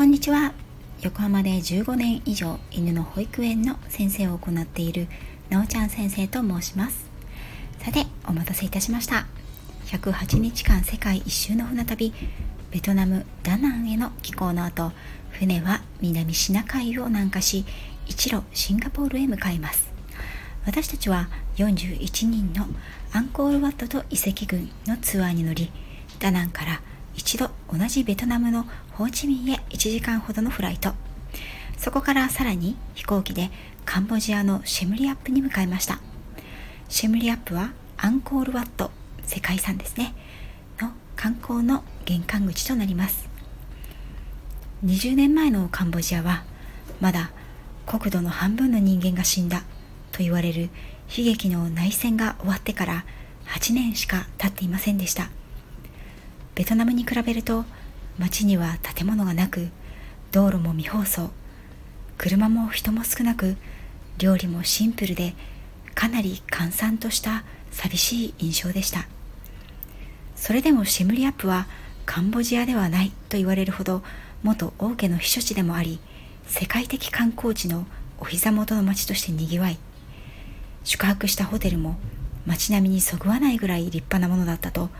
こんにちは。横浜で15年以上犬の保育園の先生を行っているなおちゃん先生と申します。さてお待たせいたしました。108日間世界一周の船旅ベトナム・ダナンへの寄港の後船は南シナ海を南下し一路シンガポールへ向かいます。私たちは41人のアンコールワットと遺跡群のツアーに乗りダナンから一度同じベトナムのホーチミンへ1時間ほどのフライト。そこからさらに飛行機でカンボジアのシェムリアップに向かいました。シェムリアップはアンコールワット世界遺産ですね。の観光の玄関口となります。20年前のカンボジアはまだ国土の半分の人間が死んだと言われる悲劇の内戦が終わってから8年しか経っていませんでした。ベトナムに比べると街には建物がなく道路も未包装車も人も少なく料理もシンプルでかなり閑散とした寂しい印象でした。それでもシムリアップはカンボジアではないと言われるほど元王家の避暑地でもあり世界的観光地のお膝元の町としてにぎわい。宿泊したホテルも街並みにそぐわないぐらい立派なものだったと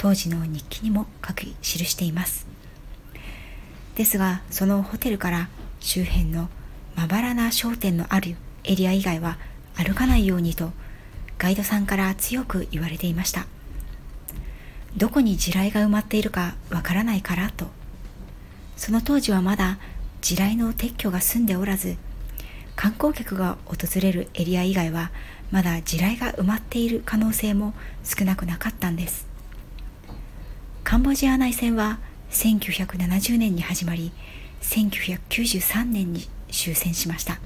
当時の日記にも書き記しています。ですがそのホテルから周辺のまばらな商店のあるエリア以外は歩かないようにとガイドさんから強く言われていました。どこに地雷が埋まっているかわからないからと。その当時はまだ地雷の撤去が済んでおらず観光客が訪れるエリア以外はまだ地雷が埋まっている可能性も少なくなかったんです。カンボジア内戦は1970年に始まり1993年に終戦しました。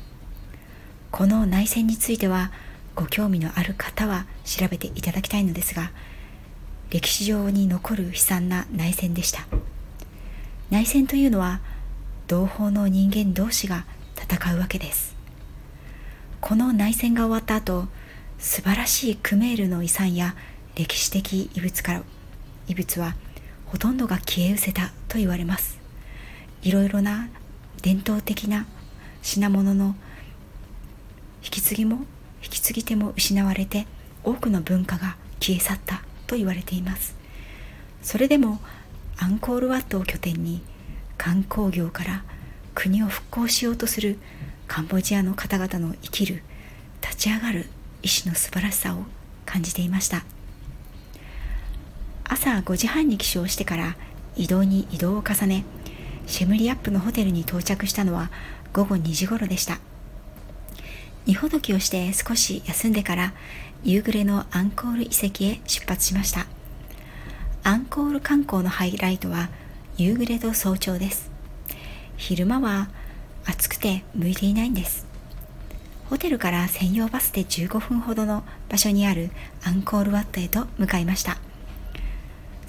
この内戦についてはご興味のある方は調べていただきたいのですが歴史上に残る悲惨な内戦でした。内戦というのは同胞の人間同士が戦うわけです。この内戦が終わった後素晴らしいクメールの遺産や歴史的遺物から遺物はほとんどが消え失せたと言われます。いろいろな伝統的な品物の引き継ぎも引き継ぎ手も失われて多くの文化が消え去ったと言われています。それでもアンコールワットを拠点に観光業から国を復興しようとするカンボジアの方々の生きる立ち上がる意志の素晴らしさを感じていました。朝5時半に起床してから移動に移動を重ねシェムリアップのホテルに到着したのは午後2時頃でした。荷ほどきをして少し休んでから夕暮れのアンコール遺跡へ出発しました。アンコール観光のハイライトは夕暮れと早朝です。昼間は暑くて向いていないんです。ホテルから専用バスで15分ほどの場所にあるアンコールワットへと向かいました。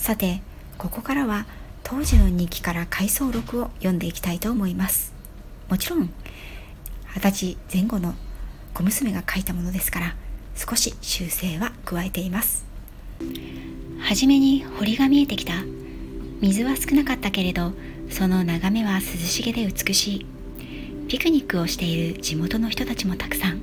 さてここからは当時の日記から回想録を読んでいきたいと思います。もちろん二十歳前後の小娘が書いたものですから少し修正は加えています。はじめに堀が見えてきた。水は少なかったけれどその眺めは涼しげで美しい。ピクニックをしている地元の人たちもたくさん。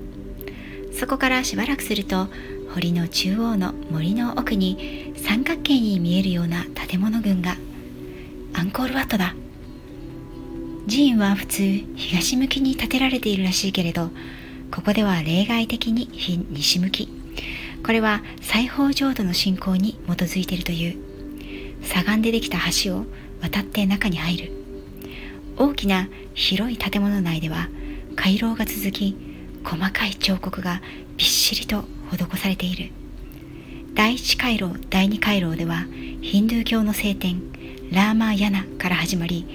そこからしばらくすると堀の中央の森の奥に三角形に見えるような建物群がアンコールワットだ。寺院は普通東向きに建てられているらしいけれどここでは例外的に西向き。これは西方浄土の信仰に基づいているという。砂岩でできた橋を渡って中に入る。大きな広い建物内では回廊が続き細かい彫刻がびっしりと施されている。第一回廊第二回廊ではヒンドゥー教の聖典ラーマーヤナから始まり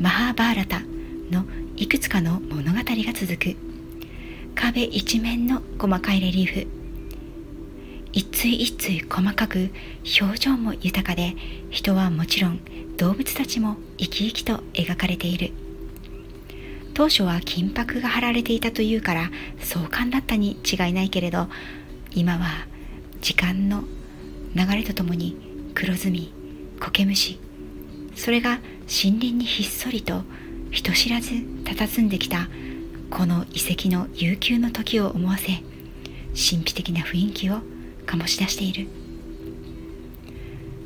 マハーバーラタのいくつかの物語が続く。壁一面の細かいレリーフ。一対一対細かく表情も豊かで人はもちろん動物たちも生き生きと描かれている。当初は金箔が貼られていたというから壮観だったに違いないけれど今は時間の流れとともに黒ずみ苔虫それが森林にひっそりと人知らず佇んできたこの遺跡の悠久の時を思わせ神秘的な雰囲気を醸し出している。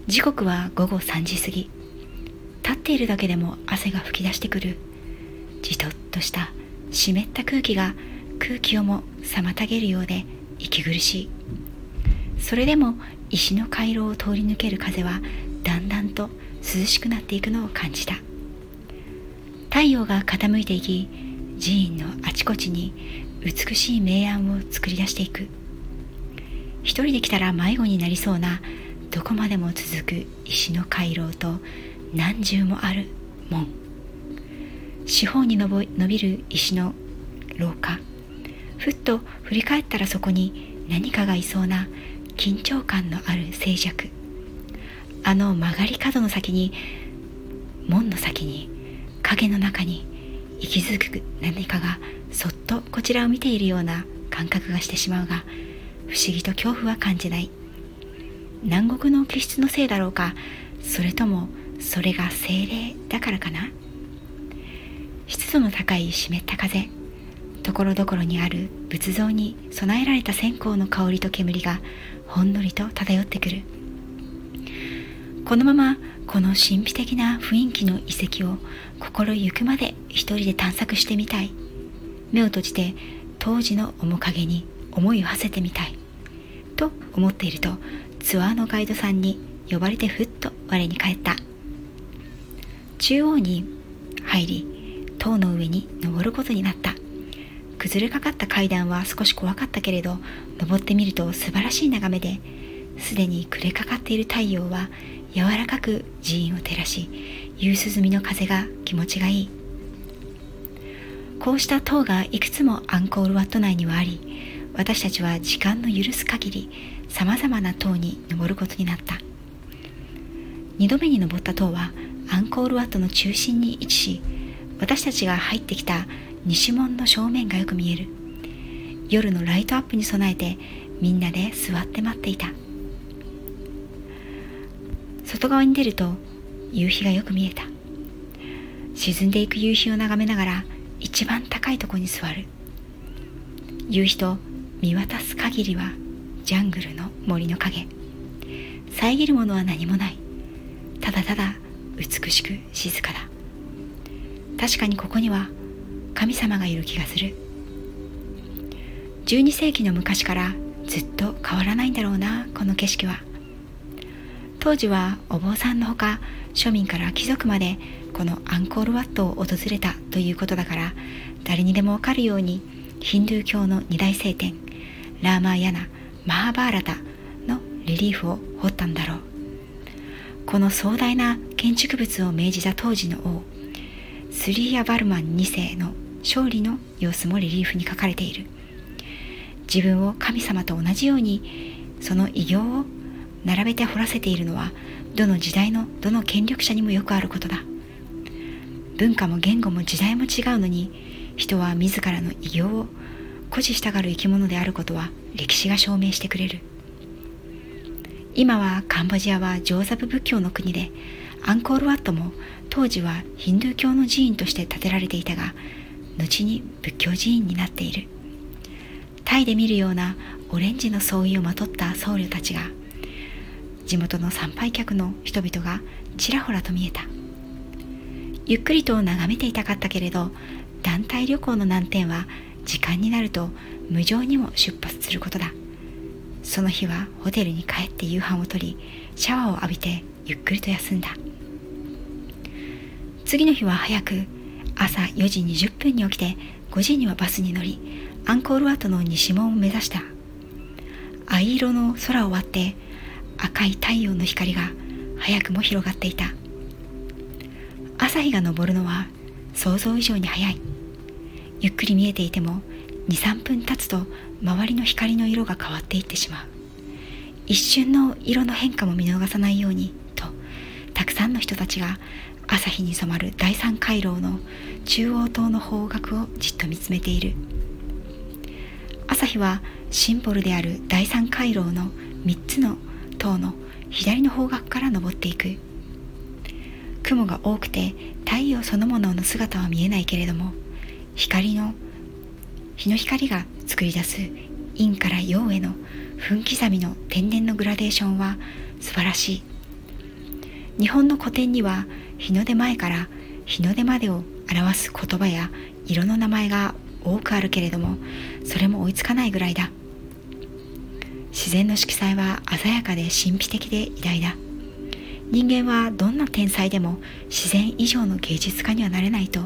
時刻は午後3時過ぎ立っているだけでも汗が噴き出してくるじとっとした湿った空気が空気をも妨げるようで息苦しい。それでも石の回廊を通り抜ける風はだんだんと涼しくなっていくのを感じた。太陽が傾いていき寺院のあちこちに美しい明暗を作り出していく。一人で来たら迷子になりそうなどこまでも続く石の回廊と何重もある門。四方に伸びる石の廊下。ふっと振り返ったらそこに何かがいそうな緊張感のある静寂。あの曲がり角の先に門の先に影の中に息づく何かがそっとこちらを見ているような感覚がしてしまうが不思議と恐怖は感じない。南国の気質のせいだろうかそれともそれが精霊だからかな？湿度の高い湿った風ところどころにある仏像に備えられた線香の香りと煙がほんのりと漂ってくる。このままこの神秘的な雰囲気の遺跡を心ゆくまで一人で探索してみたい。目を閉じて当時の面影に思いを馳せてみたい。と思っているとツアーのガイドさんに呼ばれてふっと我に返った。中央に入り塔の上に登ることになった。崩れかかった階段は少し怖かったけれど登ってみると素晴らしい眺めですでに暮れかかっている太陽は柔らかく寺院を照らし夕涼みの風が気持ちがいい。こうした塔がいくつもアンコールワット内にはあり私たちは時間の許す限りさまざまな塔に登ることになった。2度目に登った塔はアンコールワットの中心に位置し私たちが入ってきた西門の正面がよく見える。夜のライトアップに備えてみんなで座って待っていた。外側に出ると夕日がよく見えた。沈んでいく夕日を眺めながら一番高いとこに座る。夕日と見渡す限りはジャングルの森の影。遮るものは何もない。ただただ美しく静かだ。確かにここには神様がいる気がする。12世紀の昔からずっと変わらないんだろうなこの景色は。当時はお坊さんのほか庶民から貴族までこのアンコールワットを訪れたということだから誰にでもわかるようにヒンドゥー教の二大聖典ラーマーヤナ・マハバーラタのリリーフを彫ったんだろう。この壮大な建築物を命じた当時の王スリーヤ・バルマン2世の勝利の様子もリリーフに書かれている。自分を神様と同じようにその偉業を並べて掘らせているのはどの時代のどの権力者にもよくあることだ。文化も言語も時代も違うのに人は自らの偉業を誇示したがる生き物であることは歴史が証明してくれる。今はカンボジアは上座部仏教の国でアンコールワットも当時はヒンドゥー教の寺院として建てられていたが後に仏教寺院になっている。タイで見るようなオレンジの装いをまとった僧侶たちが地元の参拝客の人々がちらほらと見えた。ゆっくりと眺めていたかったけれど団体旅行の難点は時間になると無情にも出発することだ。その日はホテルに帰って夕飯をとりシャワーを浴びてゆっくりと休んだ。次の日は早く朝4時20分に起きて5時にはバスに乗りアンコールワットの西門を目指した。藍色の空を割って赤い太陽の光が早くも広がっていた。朝日が昇るのは想像以上に早い。ゆっくり見えていても23分経つと周りの光の色が変わっていってしまう。一瞬の色の変化も見逃さないようにとたくさんの人たちが朝日に染まる第三回廊の中央塔の方角をじっと見つめている。朝日はシンボルである第三回廊の3つの塔の左の方角から登っていく。雲が多くて太陽そのものの姿は見えないけれども光の日の光が作り出す陰から陽への分刻みの天然のグラデーションは素晴らしい。日本の古典には日の出前から日の出までを表す言葉や色の名前が多くあるけれどもそれも追いつかないぐらいだ。自然の色彩は鮮やかで神秘的で偉大だ。人間はどんな天才でも自然以上の芸術家にはなれないと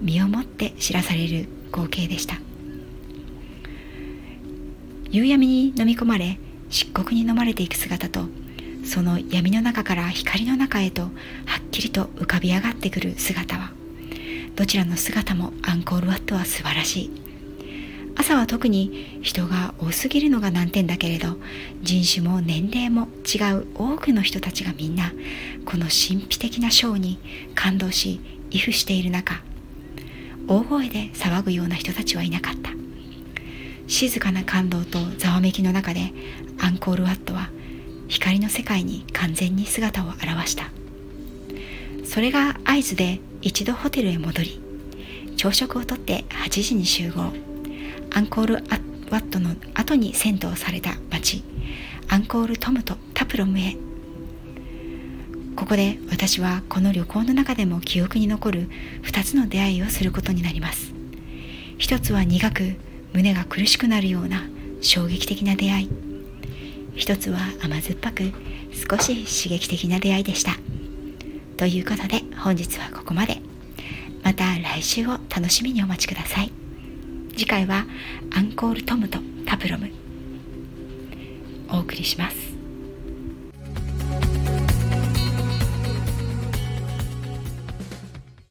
身をもって知らされる光景でした。夕闇に飲み込まれ漆黒に飲まれていく姿とその闇の中から光の中へとはっきりと浮かび上がってくる姿はどちらの姿もアンコールワットは素晴らしい。朝は特に人が多すぎるのが難点だけれど人種も年齢も違う多くの人たちがみんなこの神秘的なショーに感動し畏怖している中大声で騒ぐような人たちはいなかった。静かな感動とざわめきの中でアンコールワットは光の世界に完全に姿を現した。それが合図で一度ホテルへ戻り朝食をとって8時に集合。アンコールワットの後に銭湯された町アンコールトムとタプロムへ。ここで私はこの旅行の中でも記憶に残る2つの出会いをすることになります。一つは苦く胸が苦しくなるような衝撃的な出会い。一つは甘酸っぱく少し刺激的な出会いでした。ということで本日はここまで。また来週を楽しみにお待ちください。次回はアンコールトムとタプロム。お送りします。